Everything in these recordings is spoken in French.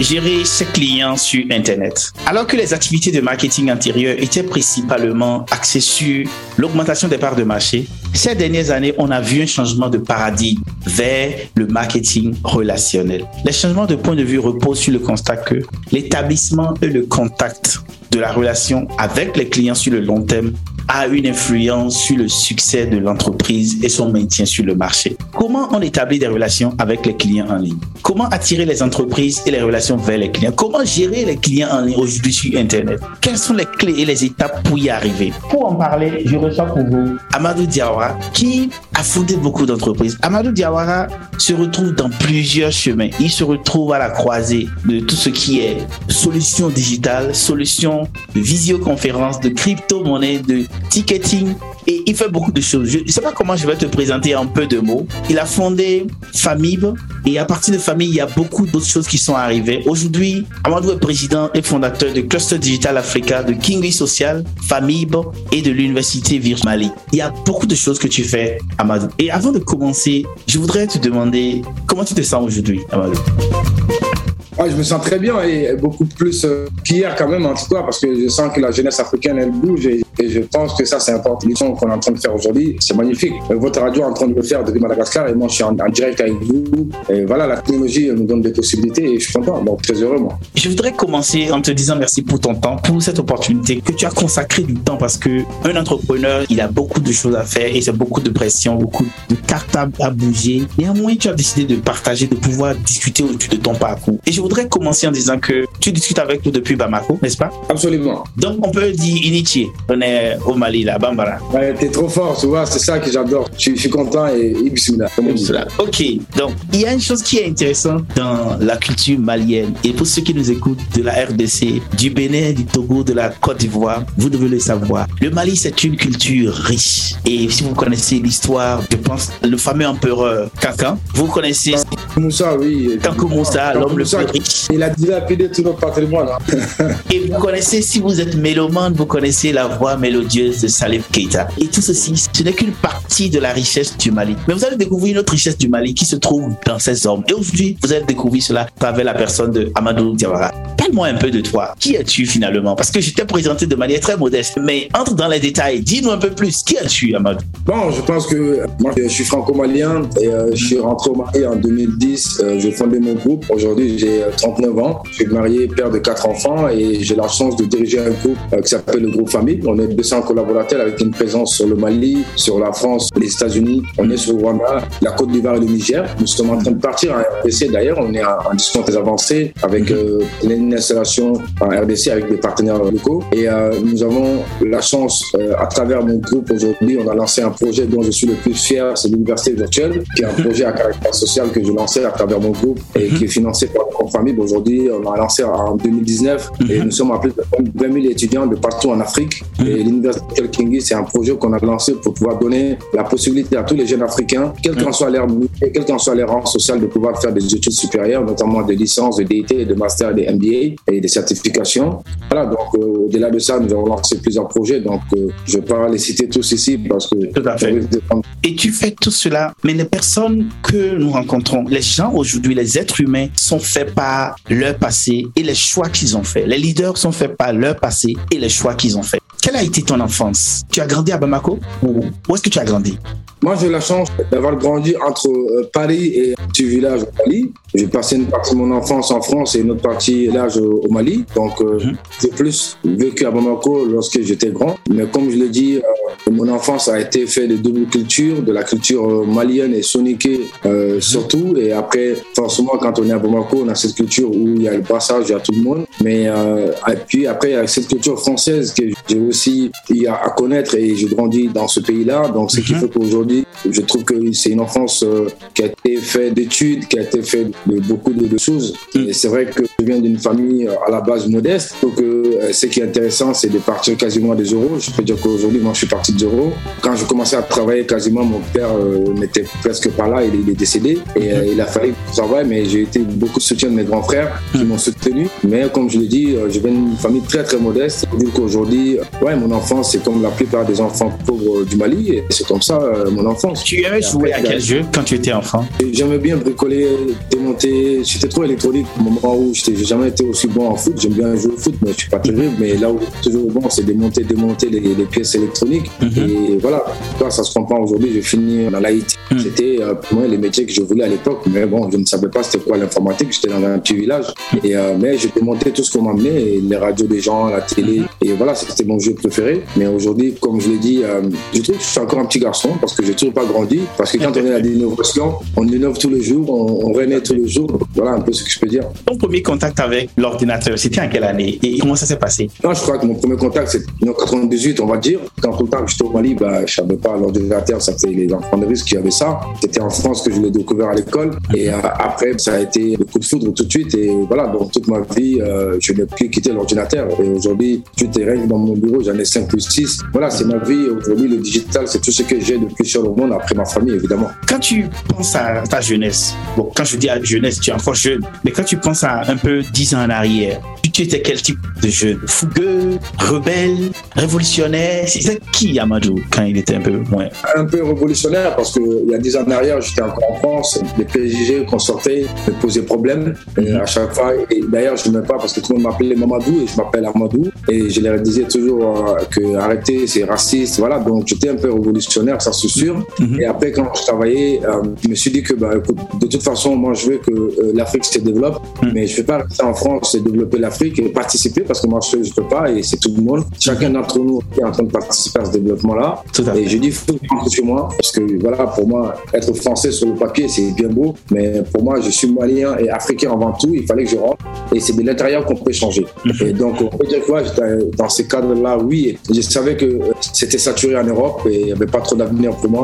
Gérer ses clients sur Internet. Alors que les activités de marketing intérieur étaient principalement axées sur l'augmentation des parts de marché, ces dernières années, on a vu un changement de paradigme vers le marketing relationnel. Les changements de point de vue reposent sur le constat que l'établissement et le contact de la relation avec les clients sur le long terme a une influence sur le succès de l'entreprise et son maintien sur le marché. Comment on établit des relations avec les clients en ligne? Comment attirer les entreprises et les relations vers les clients? Comment gérer les clients en ligne aujourd'hui sur Internet? Quelles sont les clés et les étapes pour y arriver? Pour en parler, je reçois pour vous Amadou Diawara qui a fondé beaucoup d'entreprises. Amadou Diawara se retrouve dans plusieurs chemins. Il se retrouve à la croisée de tout ce qui est solutions digitales, solutions de visioconférence, de crypto-monnaie, de ticketing et il fait beaucoup de choses. Je ne sais pas comment je vais te présenter en peu de mots. Il a fondé Famib et à partir de Famib, il y a beaucoup d'autres choses qui sont arrivées. Aujourd'hui, Amadou est président et fondateur de Cluster Digital Africa, de Kingly Social, Famib et de l'Université Virgin Mali. Il y a beaucoup de choses que tu fais, Amadou. Et avant de commencer, je voudrais te demander comment tu te sens aujourd'hui, Amadou? Je me sens très bien et beaucoup plus euh, qu'hier quand même en tout cas parce que je sens que la jeunesse africaine elle bouge et, je pense que ça c'est important. L'émission qu'on est en train de faire aujourd'hui, c'est magnifique. Euh, votre radio est en train de le faire depuis Madagascar et moi je suis en, direct avec vous. Et voilà, la technologie nous donne des possibilités et je suis content, donc très heureux moi. Je voudrais commencer en te disant merci pour ton temps, pour cette opportunité que tu as consacré du temps parce que un entrepreneur, il a beaucoup de choses à faire et c'est beaucoup de pression, beaucoup de cartes à, bouger. Néanmoins, tu as décidé de partager, de pouvoir discuter autour de ton parcours. Et je voudrais commencer en disant que tu discutes avec nous depuis Bamako, n'est-ce pas? Absolument. Donc on peut dire initié. On est au Mali, là, Bambara. Ouais, t'es trop fort, tu vois, c'est ça que j'adore. Je, suis content et, et Ok, donc il y a une chose qui est intéressante dans la culture malienne. Et pour ceux qui nous écoutent de la RDC, du Bénin, du Togo, de la Côte d'Ivoire, vous devez le savoir. Le Mali, c'est une culture riche. Et si vous connaissez l'histoire, je pense, le fameux empereur Kankan, vous connaissez Moussa, oui. Kankou Moussa, l'homme le plus riche il a dilapidé tout notre patrimoine. Hein. Et vous connaissez, si vous êtes mélomane, vous connaissez la voix mélodieuse de Salif Keita. Et tout ceci, ce n'est qu'une partie de la richesse du Mali. Mais vous allez découvrir une autre richesse du Mali qui se trouve dans ces hommes. Et aujourd'hui, vous allez découvrir cela à travers la personne de Amadou Diawara. Parle-moi un peu de toi. Qui es-tu finalement? Parce que je t'ai présenté de manière très modeste. Mais entre dans les détails. Dis-nous un peu plus. Qui es-tu, Amadou Bon, je pense que moi, je suis franco-malien et euh, je suis rentré au Mali en 2010. Euh, j'ai fondé mon groupe. Aujourd'hui, j'ai 39 ans. Je suis marié, père de quatre enfants et j'ai la chance de diriger un groupe euh, qui s'appelle le groupe Famille. On est 200 collaborateurs avec une présence sur le Mali, sur la France, les États-Unis. On est sur Rwanda, la Côte d'Ivoire et le Niger. Nous sommes en train de partir en RDC d'ailleurs. On est en, discussion très avancée avec euh, une installation en RDC avec des partenaires locaux. Et euh, nous avons la chance, à travers mon groupe aujourd'hui, on a lancé un projet dont je suis le plus fier, c'est l'université virtuelle, qui est un projet à caractère social que je lançais à travers mon groupe et qui est financé par famille. Aujourd'hui, on a lancé en 2019 et mhm. nous sommes à plus de 20 000 étudiants de partout en Afrique. Mhm. Et l'Université Kingi, c'est un projet qu'on a lancé pour pouvoir donner la possibilité à tous les jeunes Africains, quel qu'en mhm. soit leur quel qu'en soit leur rang social, de pouvoir faire des études supérieures, notamment des licences, de DIT, de master, des MBA et des certifications. Voilà, donc euh, au-delà de ça, nous avons lancé plusieurs projets. Donc euh, je ne vais pas les citer tous ici parce que. Tout à fait. Et tu fais tout cela, mais les personnes que nous rencontrons, les gens aujourd'hui, les êtres humains, sont faits par leur passé et les choix qu'ils ont faits. Les leaders sont faits par leur passé et les choix qu'ils ont faits. Quelle a été ton enfance? Tu as grandi à Bamako ou où est-ce que tu as grandi? Moi, j'ai la chance d'avoir grandi entre euh, Paris et un petit village au Mali. J'ai passé une partie de mon enfance en France et une autre partie l'âge au Mali. Donc, euh, mhm. j'ai plus vécu à Bamako lorsque j'étais grand. Mais comme je l'ai dit, euh, mon enfance a été faite de double culture, de la culture malienne et soniquée euh, surtout. Et après, forcément, quand on est à Bamako, on a cette culture où il y a le passage à tout le monde. Mais euh, et puis après, il y a cette culture française que j'ai aussi à, connaître et j'ai grandi dans ce pays-là. Donc, ce qui mhm. fait qu'aujourd'hui, je trouve que c'est une enfance euh, qui a été faite d'études, qui a été faite de beaucoup de, choses. Et c'est vrai que je viens d'une famille euh, à la base modeste. Donc, euh, ce qui est intéressant, c'est de partir quasiment des euros. Je peux dire qu'aujourd'hui, moi, je suis parti de zéro. Quand je commençais à travailler, quasiment, mon père n'était presque pas là. Il, est décédé. Et mhm. il a fallu que je travaille, mais j'ai été beaucoup de soutien de mes grands frères qui m'ont soutenu. Mais comme je l'ai dit, je viens d'une famille très, très modeste. Vu qu'aujourd'hui, ouais, mon enfance, c'est comme la plupart des enfants pauvres du Mali. Et c'est comme ça, mon enfance. Tu aimais jouer à quel jeu quand tu étais enfant? J'aimais bien bricoler, démonter. J'étais trop électronique au moment où je n'ai jamais été aussi bon en foot. J'aime bien jouer au foot, mais je suis pas terrible. Mais là où toujours bon, c'est démonter, démonter les, pièces électroniques. Mhm. Et voilà, ça se comprend aujourd'hui. Je finis dans l'IT. Mhm. C'était euh, pour moi les métiers que je voulais à l'époque. Mais bon, je ne savais pas c'était quoi l'informatique. J'étais dans un petit village. Et, euh, mais je démontais tout ce qu'on m'amenait, les radios des gens, la télé. Mhm. Et voilà, c'était mon jeu préféré. Mais aujourd'hui, comme je l'ai dit, euh, je trouve que je suis encore un petit garçon parce que j'ai toujours pas grandi. Parce que quand on est à l'innovation, on innove tous les jours, on, renaît tous les jours. Voilà un peu ce que je peux dire. Ton premier contact avec l'ordinateur, c'était en quelle année? Et comment ça s'est passé? Non, je crois que mon premier contact, c'est en 98, on va dire. Quand tout le temps que j'étais au Mali, bah, je savais pas l'ordinateur, ça fait les enfants de risque qui avaient ça. C'était en France que je l'ai découvert à l'école. Et euh, après, ça a été le coup de foudre tout de suite. Et voilà, donc toute ma vie, euh, je n'ai plus quitté l'ordinateur. Et aujourd'hui, est règne dans mon bureau, j'en ai 5 plus 6. Voilà, c'est ma vie. Aujourd'hui, le digital, c'est tout ce que j'ai de plus le monde après ma famille, évidemment. Quand tu penses à ta jeunesse, bon, quand je dis à jeunesse, tu es encore jeune, mais quand tu penses à un peu dix ans en arrière, tu étais quel type de jeune? Fougueux, rebelle, révolutionnaire? C'est qui Amadou quand il était un peu moins? Un peu révolutionnaire parce qu'il y a dix ans en arrière, j'étais encore en France. Les PJG qu'on sortait me posaient problème mhm. à chaque fois. Et d'ailleurs, je ne pas parce que tout le monde m'appelait Mamadou et je m'appelle Amadou. Et je leur disais toujours euh, que arrêter, c'est raciste. Voilà, donc j'étais un peu révolutionnaire, ça c'est sûr. Mhm. Et après, quand je travaillais, euh, je me suis dit que bah, de toute façon, moi, je veux que euh, l'Afrique se développe, mhm. mais je ne vais pas rester en France et développer l'Afrique et participer parce que moi je ne peux pas et c'est tout le monde. Chacun d'entre nous est en train de participer à ce développement-là. Et je dis, il faut rentrer chez moi parce que voilà, pour moi, être français sur le papier, c'est bien beau, mais pour moi, je suis malien et africain avant tout. Il fallait que je rentre et c'est de l'intérieur qu'on peut changer. Mhm. Et donc, on peut dire que dans ces cadres-là, oui, je savais que euh, c'était saturé en Europe et il n'y avait pas trop d'avenir pour moi.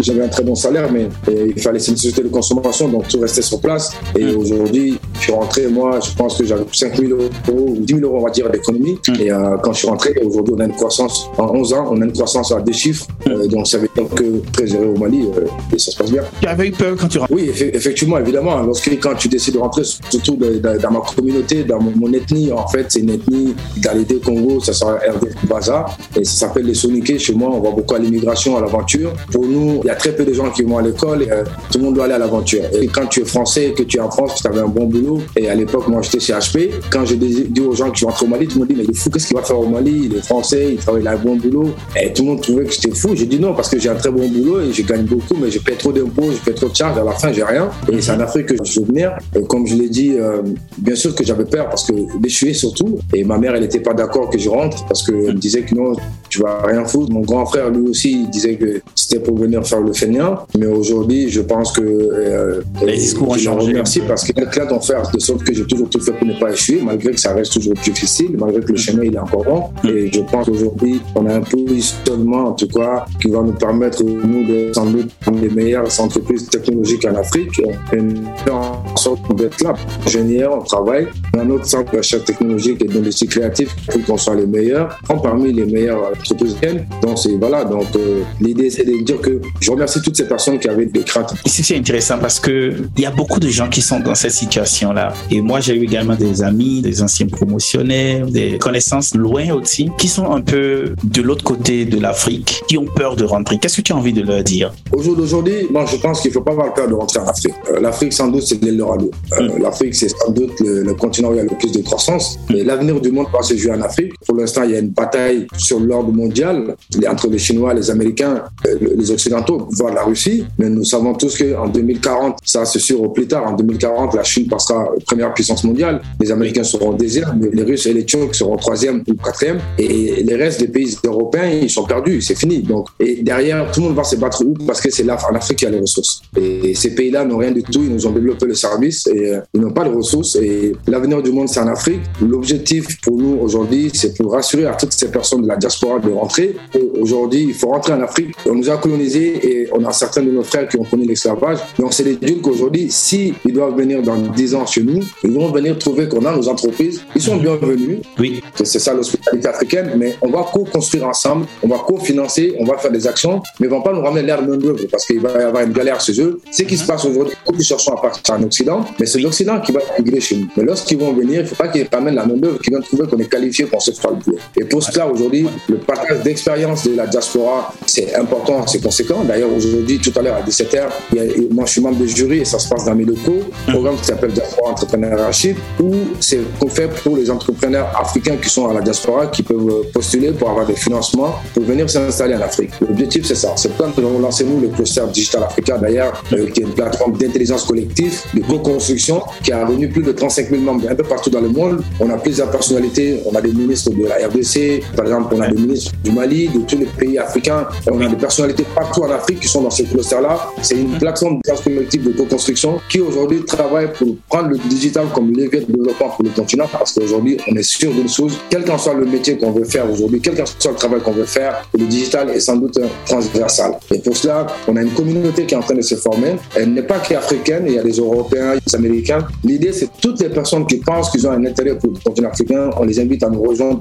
J'avais un très bon salaire, mais il fallait, c'est une société de consommation, donc tout restait sur place. Et mhm. aujourd'hui, je suis rentré, moi, je pense que j'avais 5 000 euros ou 10 000 euros, on va dire, d'économie. Mm. Et euh, quand je suis rentré, aujourd'hui, on a une croissance, en 11 ans, on a une croissance à deux chiffres. Mm. Euh, donc, ça veut dire que très heureux au Mali, euh, et ça se passe bien. Tu avais eu peur quand tu rentres? Oui, effectivement, évidemment. Lorsque, quand tu décides de rentrer, surtout dans ma communauté, dans mon, ethnie, en fait, c'est une ethnie d'Alité Congo, ça s'appelle RD Baza, et ça s'appelle les Soniqués. Chez moi, on va beaucoup à l'immigration, à l'aventure. Pour nous, il y a très peu de gens qui vont à l'école, et, tout le monde doit aller à l'aventure. Et quand tu es français, que tu es en France, tu avais un bon boulot, et à l'époque, moi, j'étais chez HP, quand je dis aux gens qui vont rentrer au Mali, tout le monde dit, mais il est fou, qu'est-ce qu'il va faire au Mali? Il est français, il travaille, un bon boulot. Et tout le monde trouvait que j'étais fou. J'ai dit non, parce que j'ai un très bon boulot et je gagne beaucoup, mais je paie trop d'impôts, je paie trop de charges. À la fin, j'ai rien. Et c'est en Afrique que je veux venir. Comme je l'ai dit, euh, bien sûr que j'avais peur parce que d'échouer surtout. Et ma mère, elle n'était pas d'accord que je rentre parce qu'elle me disait que non, tu vas rien foutre. Mon grand frère, lui aussi, il disait que c'était pour venir faire le feignant. Mais aujourd'hui, je pense que. Euh, Les discours ont changé. Merci parce qu'il là d'en faire de sorte que j'ai toujours tout fait pour ne pas échouer, malgré que ça reste toujours difficile, malgré que le chemin il est encore long. Et je pense qu'aujourd'hui, on a un positionnement, en tout cas, qui va nous permettre, nous, de sans doute les meilleures entreprises technologiques en Afrique. Et sorte d'être là. Ingénieur, on travaille. On a notre centre d'achat technologique et d'industrie créative pour qu'on soit les meilleurs, parmi les meilleures entreprises. Donc, c'est voilà. Donc, euh, l'idée, c'est de dire que je remercie toutes ces personnes qui avaient des craintes. Ici, c'est intéressant parce que il y a beaucoup de gens qui sont dans cette situation-là. Et moi, j'ai eu également des amis, des anciens promotionnaires, des connaissances loin aussi, qui sont un peu de l'autre côté de l'Afrique, qui ont peur de rentrer. Qu'est-ce que tu as envie de leur dire? Au jour d'aujourd'hui, moi, je pense qu'il ne faut pas avoir peur de rentrer en Afrique. Euh, L'Afrique, sans doute, c'est l'Eldorado. Euh, mm. L'Afrique, c'est sans doute le, continent où il y a le plus de croissance. Mais l'avenir du monde va se jouer en Afrique. Pour l'instant, il y a une bataille sur l'ordre mondial entre les Chinois, les Américains, euh, les Occidentaux, voire la Russie. Mais nous savons tous qu'en 2040, ça c'est sûr au plus tard, en 2040, la Chine passera première puissance mondiale. Les Américains seront deuxième, les Russes et les Turcs seront troisième ou quatrième, et les restes des pays européens, ils sont perdus, c'est fini. Donc, et derrière, tout le monde va se battre où? Parce que c'est là, en Afrique, qu'il y a les ressources. Et ces pays-là n'ont rien du tout, ils nous ont développé le et euh, ils n'ont pas de ressources. Et l'avenir du monde, c'est en Afrique. L'objectif pour nous aujourd'hui, c'est pour rassurer à toutes ces personnes de la diaspora de rentrer. Aujourd'hui, il faut rentrer en Afrique. On nous a colonisés et on a certains de nos frères qui ont connu l'esclavage. Donc, c'est des durs qu'aujourd'hui, s'ils doivent venir dans 10 ans chez nous, ils vont venir trouver qu'on a nos entreprises. Ils sont bienvenus. Oui. C'est ça l'hospitalité africaine, mais on va co-construire ensemble, on va co-financer, on va faire des actions, mais ils ne vont pas nous ramener l'air main d'œuvre parce qu'il va y avoir une galère chez eux. Ce qui se passe aujourd'hui, ils cherchent à partir en Occident, mais c'est l'Occident qui va migrer chez nous. Mais lorsqu'ils vont venir, il ne faut pas qu'ils ramènent la main d'œuvre, qu'ils viennent trouver qu'on est qualifié pour se faire le boulot. Et pour cela, aujourd'hui, le partage d'expérience de la diaspora, c'est important, c'est conséquent. D'ailleurs, aujourd'hui, tout à l'heure à 17h, moi je suis membre du jury et ça se passe dans mes locaux, un programme qui s'appelle Diaspora Entrepreneurship, où c'est fait pour les entrepreneurs africains qui sont à la diaspora, qui peuvent postuler pour avoir des financements pour venir s'installer en Afrique. L'objectif, c'est ça. C'est quand nous avons lancé, nous, le cluster Digital Africa, d'ailleurs, euh, qui est une plateforme d'intelligence collective, de co-construction, qui a réuni plus de 35 000 membres un peu partout dans le monde. On a plusieurs personnalités. On a des ministres de la RDC, par exemple, on a des ministres du Mali, de tous les pays africains. On a des personnalités partout en Afrique qui sont dans ce cluster-là. C'est une plateforme de co-construction qui aujourd'hui travaille pour prendre le digital comme levier de développement pour le continent parce qu'aujourd'hui, on est sûr d'une chose, quel qu'en soit le métier qu'on veut faire aujourd'hui, quel qu'en soit le travail qu'on veut faire, le digital est sans doute transversal. Et pour cela, on a une communauté qui est en train de se former. Elle n'est pas qu'africaine, il y a des Européens, Américains. L'idée, c'est toutes les personnes qui pensent qu'ils ont un intérêt pour le continent africain, on les invite à nous rejoindre.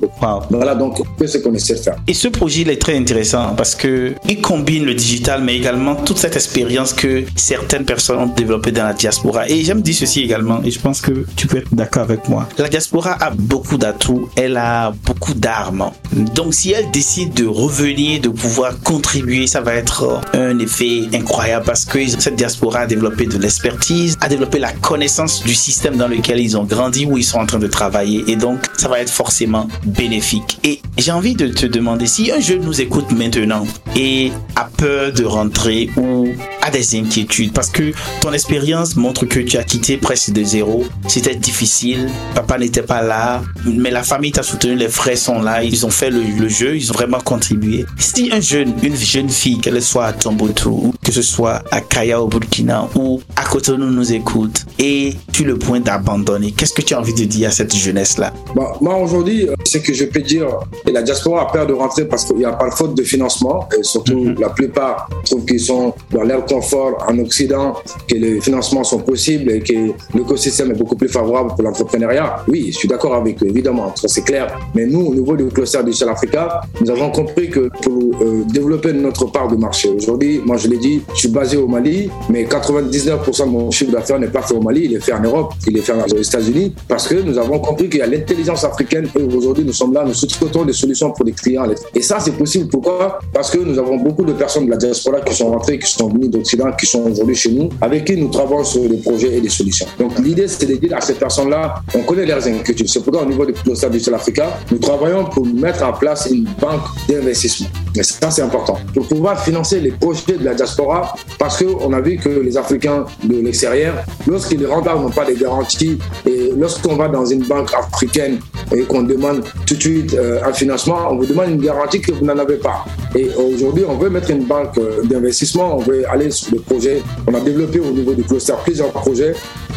Voilà donc ce qu'on essaie de faire. Et ce projet, il est très intéressant parce qu'il combine le digital, mais également toute cette expérience que certaines personnes ont développée dans la diaspora. Et j'aime dire ceci également, et je pense que tu peux être d'accord avec moi. La diaspora a beaucoup d'atouts, elle a beaucoup d'armes. Donc si elle décide de revenir, de pouvoir contribuer, ça va être un effet incroyable parce que cette diaspora a développé de l'expertise, a développé la connaissance du système dans lequel ils ont grandi, où ils sont en train de travailler. Et donc, ça va être forcément bénéfique. Et j'ai envie de te demander si un jeune nous écoute maintenant et a peur de rentrer ou a des inquiétudes parce que ton expérience montre que tu as quitté presque de zéro. C'était difficile. Papa n'était pas là, mais la famille t'a soutenu, les frères sont là, ils ont fait le, jeu, ils ont vraiment contribué. Si un jeune, une jeune fille, qu'elle soit à Tombouctou, que ce soit à Kaya au Burkina ou à Cotonou nous écoute et tu le point d'abandonner, qu'est-ce que tu as envie de dire à cette jeunesse-là? Bah, Moi aujourd'hui, ce que je peux dire, et la diaspora a peur de rentrer parce qu'il n'y a pas de faute de financement et surtout mhm. la plupart trouvent qu'ils sont dans leur confort en Occident, que les financements sont possibles et que l'écosystème est beaucoup plus favorable pour l'entrepreneuriat. Oui, je suis d'accord avec eux, évidemment, c'est clair. Mais nous, au niveau du cluster Digital Africa, nous avons compris que pour euh, développer notre part de marché, aujourd'hui, moi je l'ai dit, je suis basé au Mali, mais 99% de mon chiffre d'affaires n'est pas fait au Mali, il est fait en Europe, il est fait aux États-Unis, parce que nous avons compris qu'il y a l'intelligence africaine et aujourd'hui nous sommes là, nous souhaitons des solutions pour les clients. Et ça, c'est possible. Pourquoi? Parce que nous avons beaucoup de personnes de la diaspora qui sont rentrées, qui sont venues d'Occident, qui sont aujourd'hui chez nous, avec qui nous travaillons sur des projets et des solutions. Donc l'idée, c'est de dire à ces personnes-là, on connaît leurs inquiétudes. C'est pourquoi au niveau du cluster du Africa, nous travaillons pour mettre en place une banque d'investissement. Mais ça, c'est important. Pour pouvoir financer les projets de la diaspora, parce qu'on a vu que les Africains de l'extérieur, lorsqu'ils rentrent, n'ont pas de garanties, et lorsqu'on va dans une banque africaine et qu'on demande tout de suite euh, un financement, on vous demande une garantie que vous n'en avez pas. Et aujourd'hui, on veut mettre une banque euh, d'investissement, on veut aller sur des projets. On a développé au niveau du cluster plusieurs projets,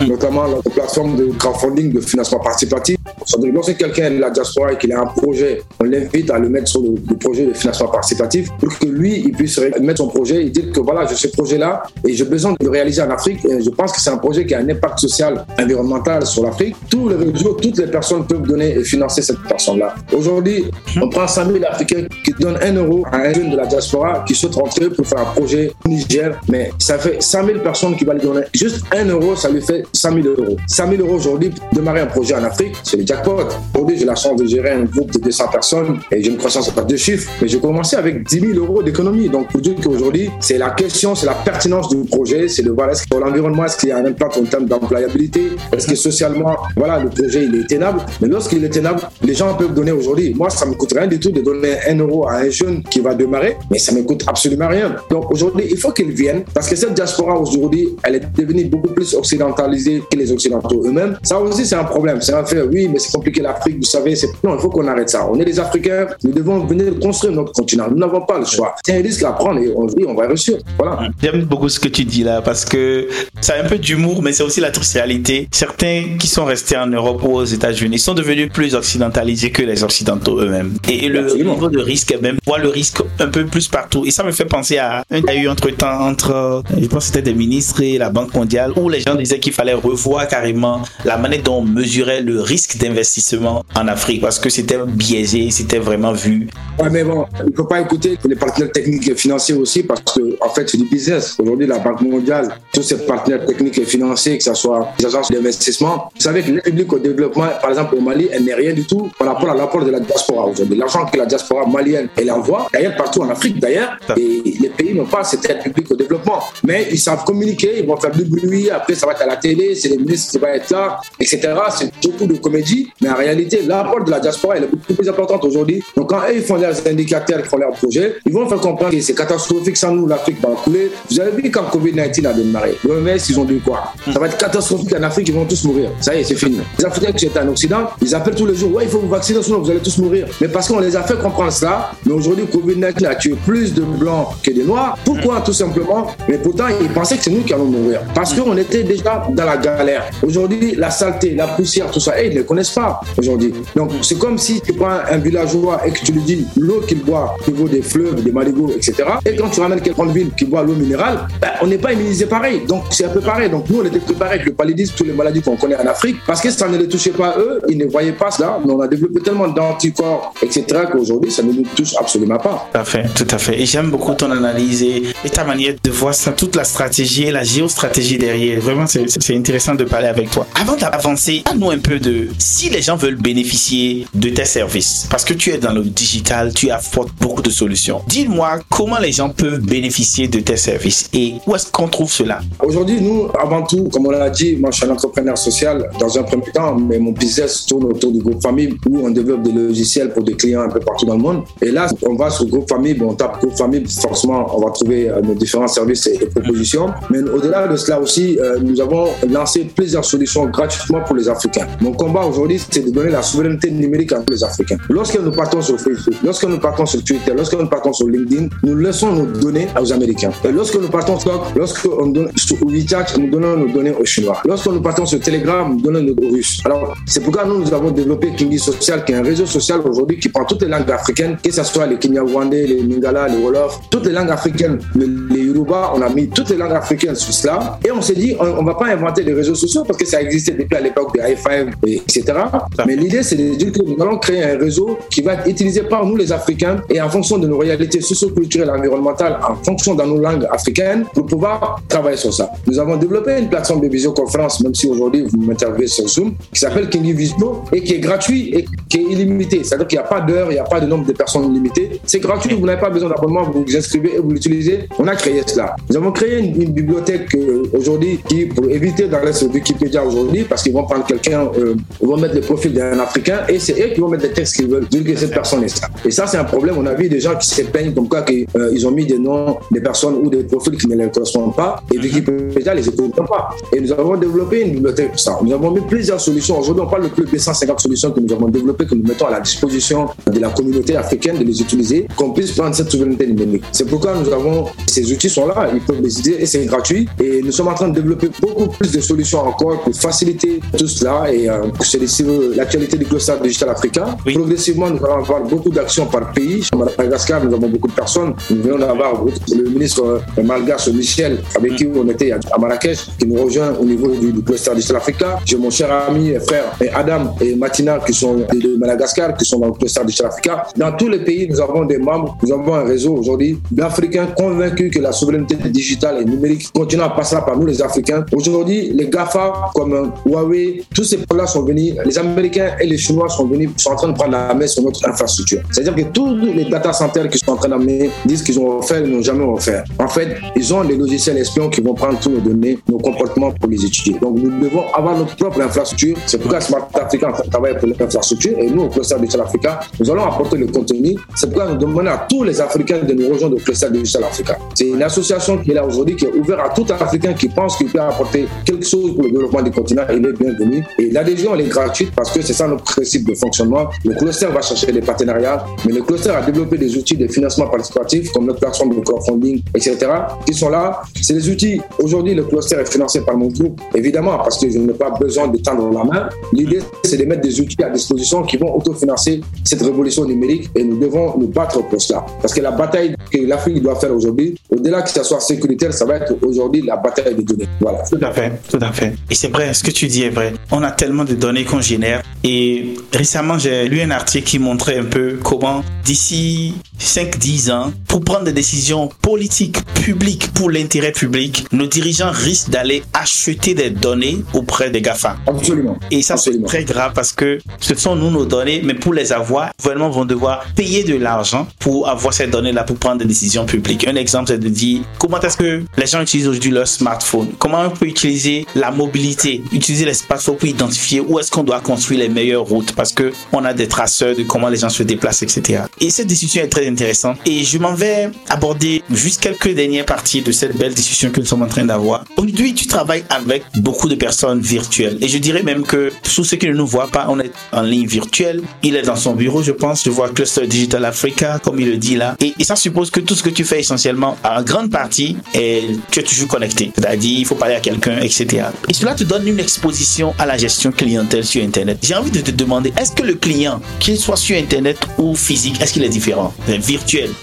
notamment la plateforme de crowdfunding de financement participatif. Lorsque quelqu'un de la diaspora et qu'il a un projet, on l'invite à le mettre sur le, projet de financement participatif pour que lui, il puisse mettre son projet et dire que voilà, j'ai ce projet-là et j'ai besoin de le réaliser en Afrique. Je pense que c'est un projet qui a un impact social, environnemental sur l'Afrique. Tous les réseaux, toutes les personnes peuvent donner et financer cette personne-là. Aujourd'hui, on prend 100 000 Africains qui donnent 1 euro à un jeune de la diaspora qui souhaite rentrer pour faire un projet au Niger, mais ça fait 100 000 personnes qui vont lui donner juste 1 euro, ça lui fait 100 000 euros. 100 000 euros aujourd'hui pour démarrer un projet en Afrique, c'est déjà jackpot. Aujourd'hui, j'ai la chance de gérer un groupe de 200 personnes et j'ai une croissance à deux chiffres. Mais j'ai commencé avec 10 000 euros d'économie. Donc, pour dire qu'aujourd'hui, c'est la question, c'est la pertinence du projet, c'est de voir est-ce que pour l'environnement, est-ce qu'il y a un impact en termes d'employabilité, est-ce que socialement, voilà, le projet, il est tenable. Mais lorsqu'il est tenable, les gens peuvent donner aujourd'hui. Moi, ça me coûte rien du tout de donner un euro à un jeune qui va démarrer, mais ça me coûte absolument rien. Donc, aujourd'hui, il faut qu'ils viennent parce que cette diaspora aujourd'hui, elle est devenue beaucoup plus occidentalisée que les Occidentaux eux-mêmes. Ça aussi, c'est un problème. C'est un fait, oui, mais c'est compliqué l'Afrique, vous savez. Non, il faut qu'on arrête ça. On est des Africains, nous devons venir construire notre continent. Nous n'avons pas le choix. C'est un risque à prendre et on, oui, on va réussir. Voilà. J'aime beaucoup ce que tu dis là parce que c'est un peu d'humour, mais c'est aussi la triste réalité. Certains qui sont restés en Europe ou aux États-Unis sont devenus plus occidentalisés que les Occidentaux eux-mêmes. Et le niveau de risque, même, voit le risque un peu plus partout. Et ça me fait penser à un a eu entre-temps entre, je pense c'était des ministres et la Banque mondiale, où les gens disaient qu'il fallait revoir carrément la manière dont on mesurait le risque d'investissement en Afrique parce que c'était biaisé, c'était vraiment vu. Ouais, mais bon, il ne faut pas écouter les partenaires techniques et financiers aussi parce que, en fait, c'est du business. Aujourd'hui, la Banque mondiale, tous ces partenaires techniques et financiers, que ce soit les agences d'investissement, vous savez que l'aide publique au développement, par exemple, au Mali, elle n'est rien du tout par rapport à l'apport de la diaspora aujourd'hui. L'argent que la diaspora malienne, elle envoie, d'ailleurs, partout en Afrique, d'ailleurs, et les pays n'ont pas cette aide publique au développement. Mais ils savent communiquer, ils vont faire du bruit, après ça va être à la télé, c'est les ministres qui vont être là, etc. C'est beaucoup de comédie, mais en réalité, l'apport de la diaspora est beaucoup plus importante aujourd'hui. Donc quand eux, ils font leurs indicateurs, ils font leurs projets, ils vont faire comprendre que c'est catastrophique sans nous, l'Afrique va couler. Vous avez vu quand Covid-19 a démarré, l'OMS, ils ont dit quoi? Ça va être catastrophique en Afrique, ils vont tous mourir. Ça y est, c'est fini. Les Africains qui étaient en Occident, ils appellent tous les jours, ouais, il faut vous vacciner, sinon vous allez tous mourir. Mais parce qu'on les a fait comprendre cela, mais aujourd'hui, Covid-19 a tué plus de blancs que de noirs. Pourquoi? Tout simplement, mais pourtant, ils pensaient que c'est nous qui allons mourir. Parce qu'on était déjà dans la galère. Aujourd'hui, la saleté, la poussière, tout ça, ils ne connaissent pas aujourd'hui. Donc, c'est comme si tu prends un villageois et que tu lui dis l'eau qu'il boit au niveau des fleuves, des marigots, etc. Et quand tu ramènes quelqu'un de ville qui boit l'eau minérale, ben, on n'est pas immunisé pareil. Donc, c'est un peu pareil. Donc, nous, on était préparés avec le paludisme, toutes les maladies qu'on connaît en Afrique, parce que ça ne les touchait pas eux, ils ne voyaient pas cela. Mais on a développé tellement d'anticorps, etc., qu'aujourd'hui, ça ne nous touche absolument pas. Tout à fait, tout à fait. Et j'aime beaucoup ton analyse et, ta manière de voir ça, toute la stratégie et la géostratégie derrière. Vraiment, c'est intéressant de parler avec toi. Avant d'avancer, parle-nous un peu de si les gens veulent bénéficier de tes services, parce que tu es dans le digital, tu apportes beaucoup de solutions. Dis-moi comment les gens peuvent bénéficier de tes services et où est-ce qu'on trouve cela? Aujourd'hui, nous, avant tout, comme on l'a dit, moi je suis un entrepreneur social dans un premier temps, mais mon business tourne autour du groupe famille où on développe des logiciels pour des clients un peu partout dans le monde. Et là, on va sur groupe famille, on tape groupe famille, forcément, on va trouver euh, nos différents services et propositions. Mais au-delà de cela aussi, euh, nous avons lancé plusieurs solutions gratuitement pour les Africains. Mon combat aujourd'hui, c'est de donner la souveraineté numérique à tous les Africains. Lorsque nous partons sur Facebook, lorsque nous partons sur Twitter, lorsque nous partons sur LinkedIn, nous laissons nos données aux Américains. Et lorsque nous partons sur, lorsque on donne sur nous donnons nos données aux Chinois. Lorsque nous partons sur Telegram, nous donnons nos Russes. Alors, c'est pourquoi nous, nous avons développé Kingi Social, qui est un réseau social aujourd'hui qui prend toutes les langues africaines, que ce soit les Kinyarwandais, les Lingala, les Wolof, toutes les langues africaines, les Yoruba, on a mis toutes les langues africaines sur cela. Et on s'est dit, on ne va pas inventer des réseaux sociaux parce que ça existait depuis à l'époque de i5, etc. Mais l'idée, c'est de dire que nous allons créer un réseau qui va être utilisé par nous, les Africains, et en fonction de nos réalités socio-culturelles, environnementales, en fonction de nos langues africaines, pour pouvoir travailler sur ça. Nous avons développé une plateforme de visioconférence, même si aujourd'hui vous m'interviewez sur Zoom, qui s'appelle Kingi Visio et qui est gratuit et qui est illimité. C'est-à-dire qu'il n'y a pas d'heure, il n'y a pas de nombre de personnes limitées. C'est gratuit, vous n'avez pas besoin d'abonnement, vous vous inscrivez et vous l'utilisez. On a créé cela. Nous avons créé une, bibliothèque euh, aujourd'hui qui, pour éviter d'aller sur Wikipédia aujourd'hui, parce qu'ils vont prendre quelqu'un, euh, ils vont mettre le profil d'un Africain et c'est eux qui vont mettre des textes qu'ils veulent dire que cette personne est ça. Et ça, c'est un problème. On a vu des gens qui se peignent comme quoi qu'ils euh, ont mis des noms des personnes ou des profils qui ne leur correspondent pas et Wikipédia les écoute pas. Et nous avons développé une bibliothèque pour ça. Nous avons mis plusieurs solutions. Aujourd'hui, on parle de plus de 150 solutions que nous avons développées, que nous mettons à la disposition de la communauté africaine de les utiliser, qu'on puisse prendre cette souveraineté numérique. C'est pourquoi nous avons, ces outils sont là, ils peuvent les utiliser et c'est gratuit. Et nous sommes en train de développer beaucoup plus de solutions encore pour faciliter tout cela et euh, c'est l'actualité du cluster digital africain. Progressivement, nous allons avoir beaucoup d'actions par pays. À Madagascar, nous avons beaucoup de personnes. Nous venons d'avoir le ministre euh, malgache Michel, avec qui on était à Marrakech, qui nous rejoint au niveau du, du cluster digital africain. J'ai mon cher ami et frère et Adam et Matina qui sont de Madagascar, qui sont dans le cluster digital africain. Dans tous les pays, nous avons des membres, nous avons un réseau aujourd'hui d'Africains convaincus que la souveraineté digitale et numérique continue à passer par nous les Africains. Aujourd'hui, les GAFA comme Huawei, tous ces pays-là sont venus les Américains et les Chinois sont venus, sont en train de prendre la main sur notre infrastructure. C'est-à-dire que tous les data centers qui sont en train d'amener disent qu'ils ont offert, ils n'ont jamais offert. En fait, ils ont des logiciels espions qui vont prendre tous nos données, nos comportements pour les étudier. Donc, nous devons avoir notre propre infrastructure. C'est pourquoi Smart Africa travaille pour l'infrastructure et nous, au cluster Digital Africa, nous allons apporter le contenu. C'est pourquoi nous demandons à tous les Africains de nous rejoindre au cluster Digital Africa. C'est une association qui est là aujourd'hui, qui est ouverte à tout Africain qui pense qu'il peut apporter quelque chose pour le développement du continent. Il est bienvenu. Et l'adhésion, elle est gratuite parce que c'est ça notre principe de fonctionnement. Le cluster va chercher des partenariats, mais le cluster a développé des outils de financement participatif comme notre plateforme de crowdfunding, etc., qui sont là. C'est des outils. Aujourd'hui, le cluster est financé par mon groupe, évidemment, parce que je n'ai pas besoin de tendre la main. L'idée, c'est de mettre des outils à disposition qui vont autofinancer cette révolution numérique et nous devons nous battre pour cela. Parce que la bataille que l'Afrique doit faire aujourd'hui, au-delà que ça soit sécuritaire, ça va être aujourd'hui la bataille des données. Voilà. Tout à fait, tout à fait. Et c'est vrai, ce que tu dis est vrai. On a tellement de données qu'on Et récemment, j'ai lu un article qui montrait un peu comment, d'ici 5-10 ans, pour prendre des décisions politiques, publiques, pour l'intérêt public, nos dirigeants risquent d'aller acheter des données auprès des GAFA. Absolument. Et ça, c'est très grave parce que ce sont nous nos données, mais pour les avoir, les gouvernements vont devoir payer de l'argent pour avoir ces données-là pour prendre des décisions publiques. Un exemple, c'est de dire comment est-ce que les gens utilisent aujourd'hui leur smartphone, comment on peut utiliser la mobilité, utiliser l'espace pour identifier où est-ce qu'on doit construire les meilleures routes parce que on a des traceurs de comment les gens se déplacent, etc. Et cette discussion est très intéressante et je m'en vais aborder juste quelques dernières parties de cette belle discussion que nous sommes en train d'avoir. Aujourd'hui, tu travailles avec beaucoup de personnes virtuelles et je dirais même que tous ceux qui ne nous voient pas, on est en ligne virtuelle. Il est dans son bureau, je pense. Je vois Cluster Digital Africa, comme il le dit là. Et, et ça suppose que tout ce que tu fais essentiellement, en grande partie, est, tu es toujours connecté. C'est-à-dire, il faut parler à quelqu'un, etc. Et cela te donne une exposition à la gestion clientèle sur Internet. J'ai envie de te demander, est-ce que le client, qu'il soit sur Internet ou physique, est-ce qu'il est différent, virtuel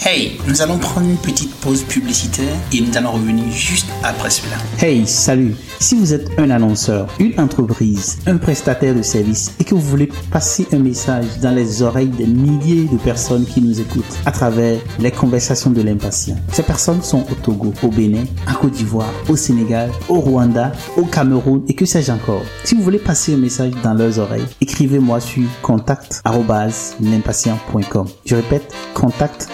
Hey, nous allons prendre une petite pause publicitaire et nous allons revenir juste après cela. Hey, salut. Si vous êtes un annonceur, une entreprise, un prestataire de services et que vous voulez passer un message dans les oreilles des milliers de personnes qui nous écoutent à travers les conversations de l'impatient. Ces personnes sont au Togo, au Bénin, en Côte d'Ivoire, au Sénégal, au Rwanda, au Cameroun et que sais-je encore. Si vous voulez passer un message dans leurs oreilles, écrivez-moi sur contact@l'impatient.com. Je répète, contact@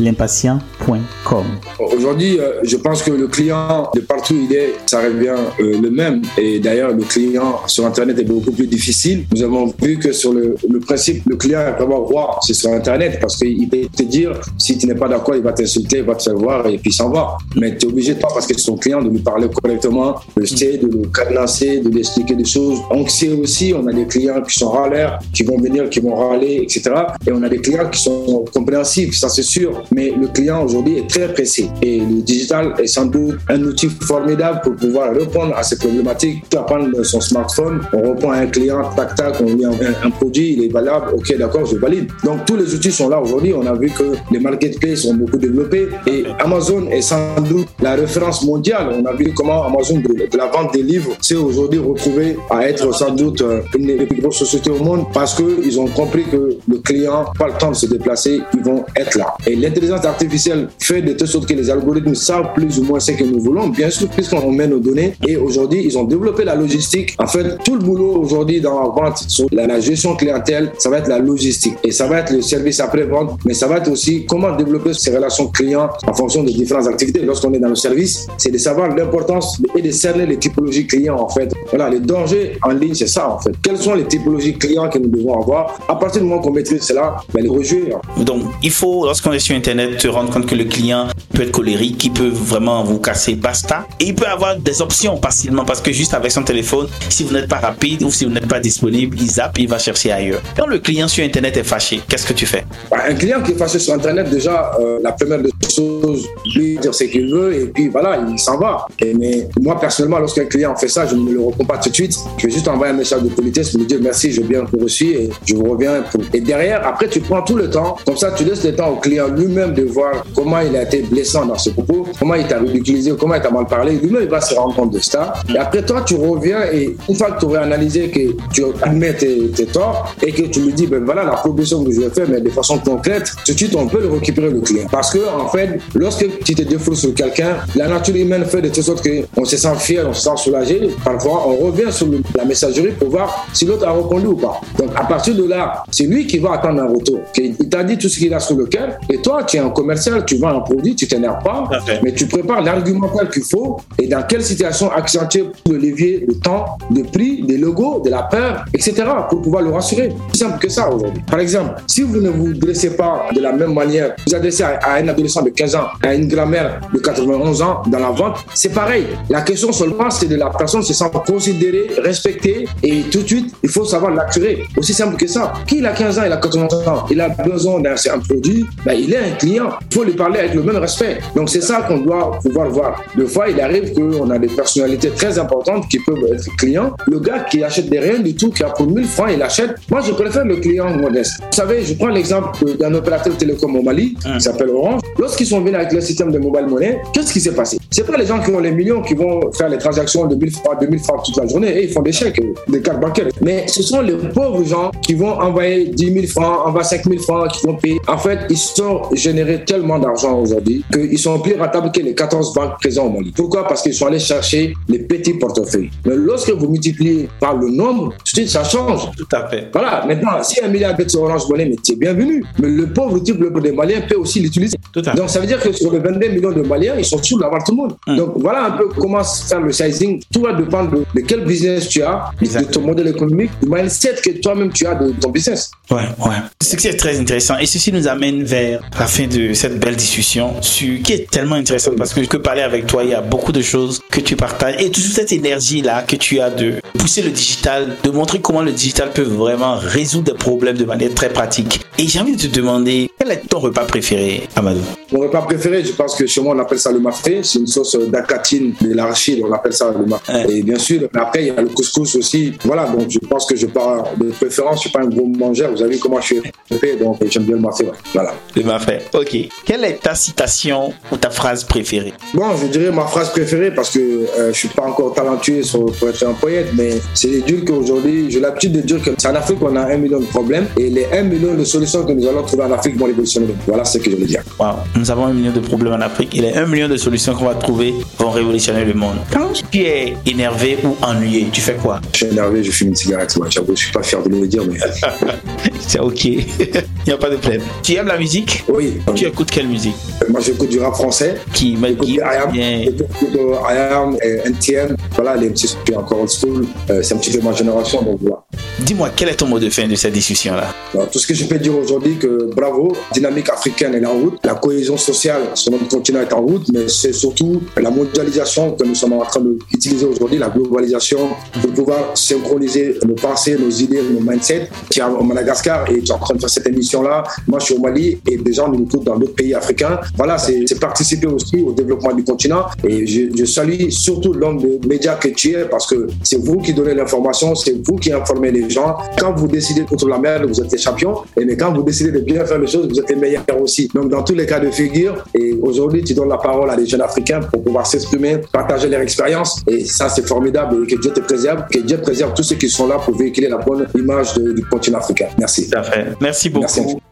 l'impatient.com. Aujourd'hui, euh, je pense que le client, de partout il est, ça revient euh, le même. Et d'ailleurs, le client sur Internet est beaucoup plus difficile. Nous avons vu que sur le, principe, le client est vraiment roi, c'est sur Internet parce qu'il peut te dire, si tu n'es pas d'accord, il va t'insulter, il va te faire voir et puis s'en va. Mais tu es obligé pas parce que c'est ton client de lui parler correctement, de le de le cadenasser, de lui expliquer des choses. On sait aussi, on a des clients qui sont râleurs, qui vont venir, qui vont râler, etc. Et on a des clients qui sont compréhensifs, ça c'est sûr mais le client aujourd'hui est très pressé. Et le digital est sans doute un outil formidable pour pouvoir répondre à ces problématiques. Tu prendre son smartphone, on à un client, tac, tac, on lui envoie un produit, il est valable, ok, d'accord, je valide. Donc tous les outils sont là aujourd'hui. On a vu que les marketplaces sont beaucoup développés et Amazon est sans doute la référence mondiale. On a vu comment Amazon, de, la vente des livres, s'est aujourd'hui retrouvé à être sans doute euh, une des plus grosses sociétés au monde parce qu'ils ont compris que le client pas le temps de se déplacer, ils vont être là. Et l'intelligence artificielle fait de telle sorte que les algorithmes savent plus ou moins ce que nous voulons, bien sûr, puisqu'on met nos données. Et aujourd'hui, ils ont développé la logistique. En fait, tout le boulot aujourd'hui dans la vente, sur la, gestion clientèle, ça va être la logistique. Et ça va être le service après-vente, mais ça va être aussi comment développer ces relations clients en fonction des différentes activités. Lorsqu'on est dans le service, c'est de savoir l'importance et de cerner les typologies clients, en fait. Voilà, les dangers en ligne, c'est ça, en fait. Quelles sont les typologies clients que nous devons avoir? À partir du moment qu'on maîtrise cela, ben, les rejouer. Donc, il faut, lorsqu'on est sur Internet, te rendre compte que le client peut être colérique, qui peut vraiment vous casser, basta. Et il peut avoir des options facilement parce que juste avec son téléphone, si vous n'êtes pas rapide ou si vous n'êtes pas disponible, il zappe, il va chercher ailleurs. Quand le client sur Internet est fâché, qu'est-ce que tu fais? Bah, Un client qui est fâché sur Internet, déjà, euh, la première des choses, lui dire ce qu'il veut et puis voilà, il s'en va. Et, mais moi, personnellement, lorsqu'un client fait ça, je ne le réponds pas tout de suite. Je vais juste envoyer un message de politesse pour lui dire merci, je bien reçu et je vous reviens. Et derrière, après, tu prends tout le temps. Comme ça, tu laisses le temps au client client lui-même de voir comment il a été blessant dans ce propos, comment il t'a ridiculisé, comment il t'a mal parlé, lui-même il va se rendre compte de ça. Et après toi, tu reviens et une fois que tu aurais analysé que tu admets tes, torts et que tu lui dis, ben voilà la proposition que je vais faire, mais de façon concrète, tout de suite on peut le récupérer le client. Parce que en fait, lorsque tu te défoules sur quelqu'un, la nature humaine fait de telle sorte qu'on se sent fier, on se sent soulagé. Parfois, on revient sur la messagerie pour voir si l'autre a répondu ou pas. Donc à partir de là, c'est lui qui va attendre un retour. Il t'a dit tout ce qu'il a sur le cœur et toi, tu es un commercial, tu vends un produit, tu t'énerves pas, mais tu prépares l'argumentaire qu'il faut et dans quelle situation accentuer le levier, le temps, le prix, des logos, de la peur, etc. pour pouvoir le rassurer? C'est simple que ça aujourd'hui. Par exemple, si vous ne vous dressez pas de la même manière, vous adressez à, un adolescent de 15 ans, à une grand-mère de 91 ans dans la vente, c'est pareil. La question seulement, c'est de la personne se sent considérée, respectée et tout de suite, il faut savoir l'assurer. Aussi simple que ça. Qui il a 15 ans, il a 91 ans, il a besoin d'un produit, ben, il est un client. Il faut lui parler avec le même respect. Donc c'est ça qu'on doit pouvoir voir. Des fois, il arrive qu'on a des personnalités très importantes qui peuvent être clients. Le gars qui achète des rien du tout, qui a pour 1000 francs, il achète. Moi, je préfère le client modeste. Vous savez, je prends l'exemple d'un opérateur télécom au Mali, qui s'appelle Orange. Lorsqu'ils sont venus avec le système de mobile money, qu'est-ce qui s'est passé? C'est pas les gens qui ont les millions qui vont faire les transactions de 1000 francs, 2000 francs toute la journée et ils font des chèques, des cartes bancaires. Mais ce sont les pauvres gens qui vont envoyer 10 000 francs, envoyer 5 000 francs, qui vont payer. En fait, ils sont générés tellement d'argent aujourd'hui qu'ils sont plus rentables que les 14 banques présentes au Mali. Pourquoi? Parce qu'ils sont allés chercher les petits portefeuilles. Mais lorsque vous multipliez par le nombre, tout ça change. Tout à fait. Voilà. Maintenant, si un milliard de sur Orange Money, mais c'est bienvenu. Mais le pauvre type de Maliens peut aussi l'utiliser. Donc, ça veut dire que sur les 22 millions de Maliens, ils sont sous d'avoir tout le monde. Hum. Donc, voilà un peu comment faire le sizing. Tout va dépendre de, quel business tu as, de ton modèle économique, du mindset que toi-même tu as de ton business. Ouais, ouais. C'est très intéressant. Et ceci nous amène vers la fin de cette belle discussion sur, qui est tellement intéressante parce que je peux parler avec toi, il y a beaucoup de choses que tu partages et toute cette énergie-là que tu as de pousser le digital, de montrer comment le digital peut vraiment résoudre des problèmes de manière très pratique. Et j'ai envie de te demander, quel est ton repas préféré, Amadou? Mon repas préféré, je pense que chez moi, on appelle ça le mafé. C'est une sauce d'acatine, de l'arachide, on appelle ça le mafé. Et bien sûr, après, il y a le couscous aussi. Voilà, donc je pense que je pars de préférence, je suis pas un gros mangeur. Vous avez vu comment je suis donc j'aime bien le mafé. Voilà. Le mafé, ok. Quelle est ta citation ou ta phrase préférée? Bon, je dirais ma phrase préférée parce que euh, je suis pas encore talentueux pour être un poète, mais c'est de dire qu'aujourd'hui, j'ai l'habitude de dire que c'est en Afrique qu'on a un million de problèmes et les un million de solutions que nous allons trouver en Afrique vont révolutionner. Voilà ce que je veux dire. Wow. Nous avons un million de problèmes en Afrique et les un million de solutions qu'on va trouver vont révolutionner le monde. Quand tu es énervé ou ennuyé, tu fais quoi? Je suis énervé, je fume une cigarette. J'avoue, je suis pas fier de le dire, mais. c'est ok. Il n'y a pas de problème. Tu aimes la musique? Oui. Tu écoutes quelle musique? Moi, j'écoute du rap français. Qui m'a dit J'écoute IAM, NTM. Voilà, les petits suis encore old school. Euh, c'est un petit peu ma génération, donc voilà. Dis-moi, quel est ton mot de fin de cette discussion-là? Tout ce que je peux dire aujourd'hui, que bravo, dynamique africaine est en route, la cohésion sociale sur notre continent est en route, mais c'est surtout la mondialisation que nous sommes en train d'utiliser aujourd'hui, la globalisation, pour pouvoir synchroniser nos pensées, nos idées, nos mindsets. Tu es au Madagascar et tu es en train de faire cette émission-là. Moi, je suis au Mali et des gens nous écoutent dans d'autres pays africains. Voilà, c'est participer aussi au développement du continent. Et je, salue surtout l'homme de médias que tu es parce que c'est vous qui donnez l'information, c'est vous qui informez les gens. Quand vous décidez contre la merde, vous êtes les champions. Et mais quand vous décidez de bien faire les choses, vous êtes les meilleurs aussi. Donc, dans tous les cas de figure, et aujourd'hui, tu donnes la parole à des jeunes Africains pour pouvoir s'exprimer, partager leur expérience. Et ça, c'est formidable. Et que Dieu te préserve, que Dieu préserve tous ceux qui sont là pour véhiculer la bonne image du continent africain. Merci. Tout à fait. Merci beaucoup. Merci.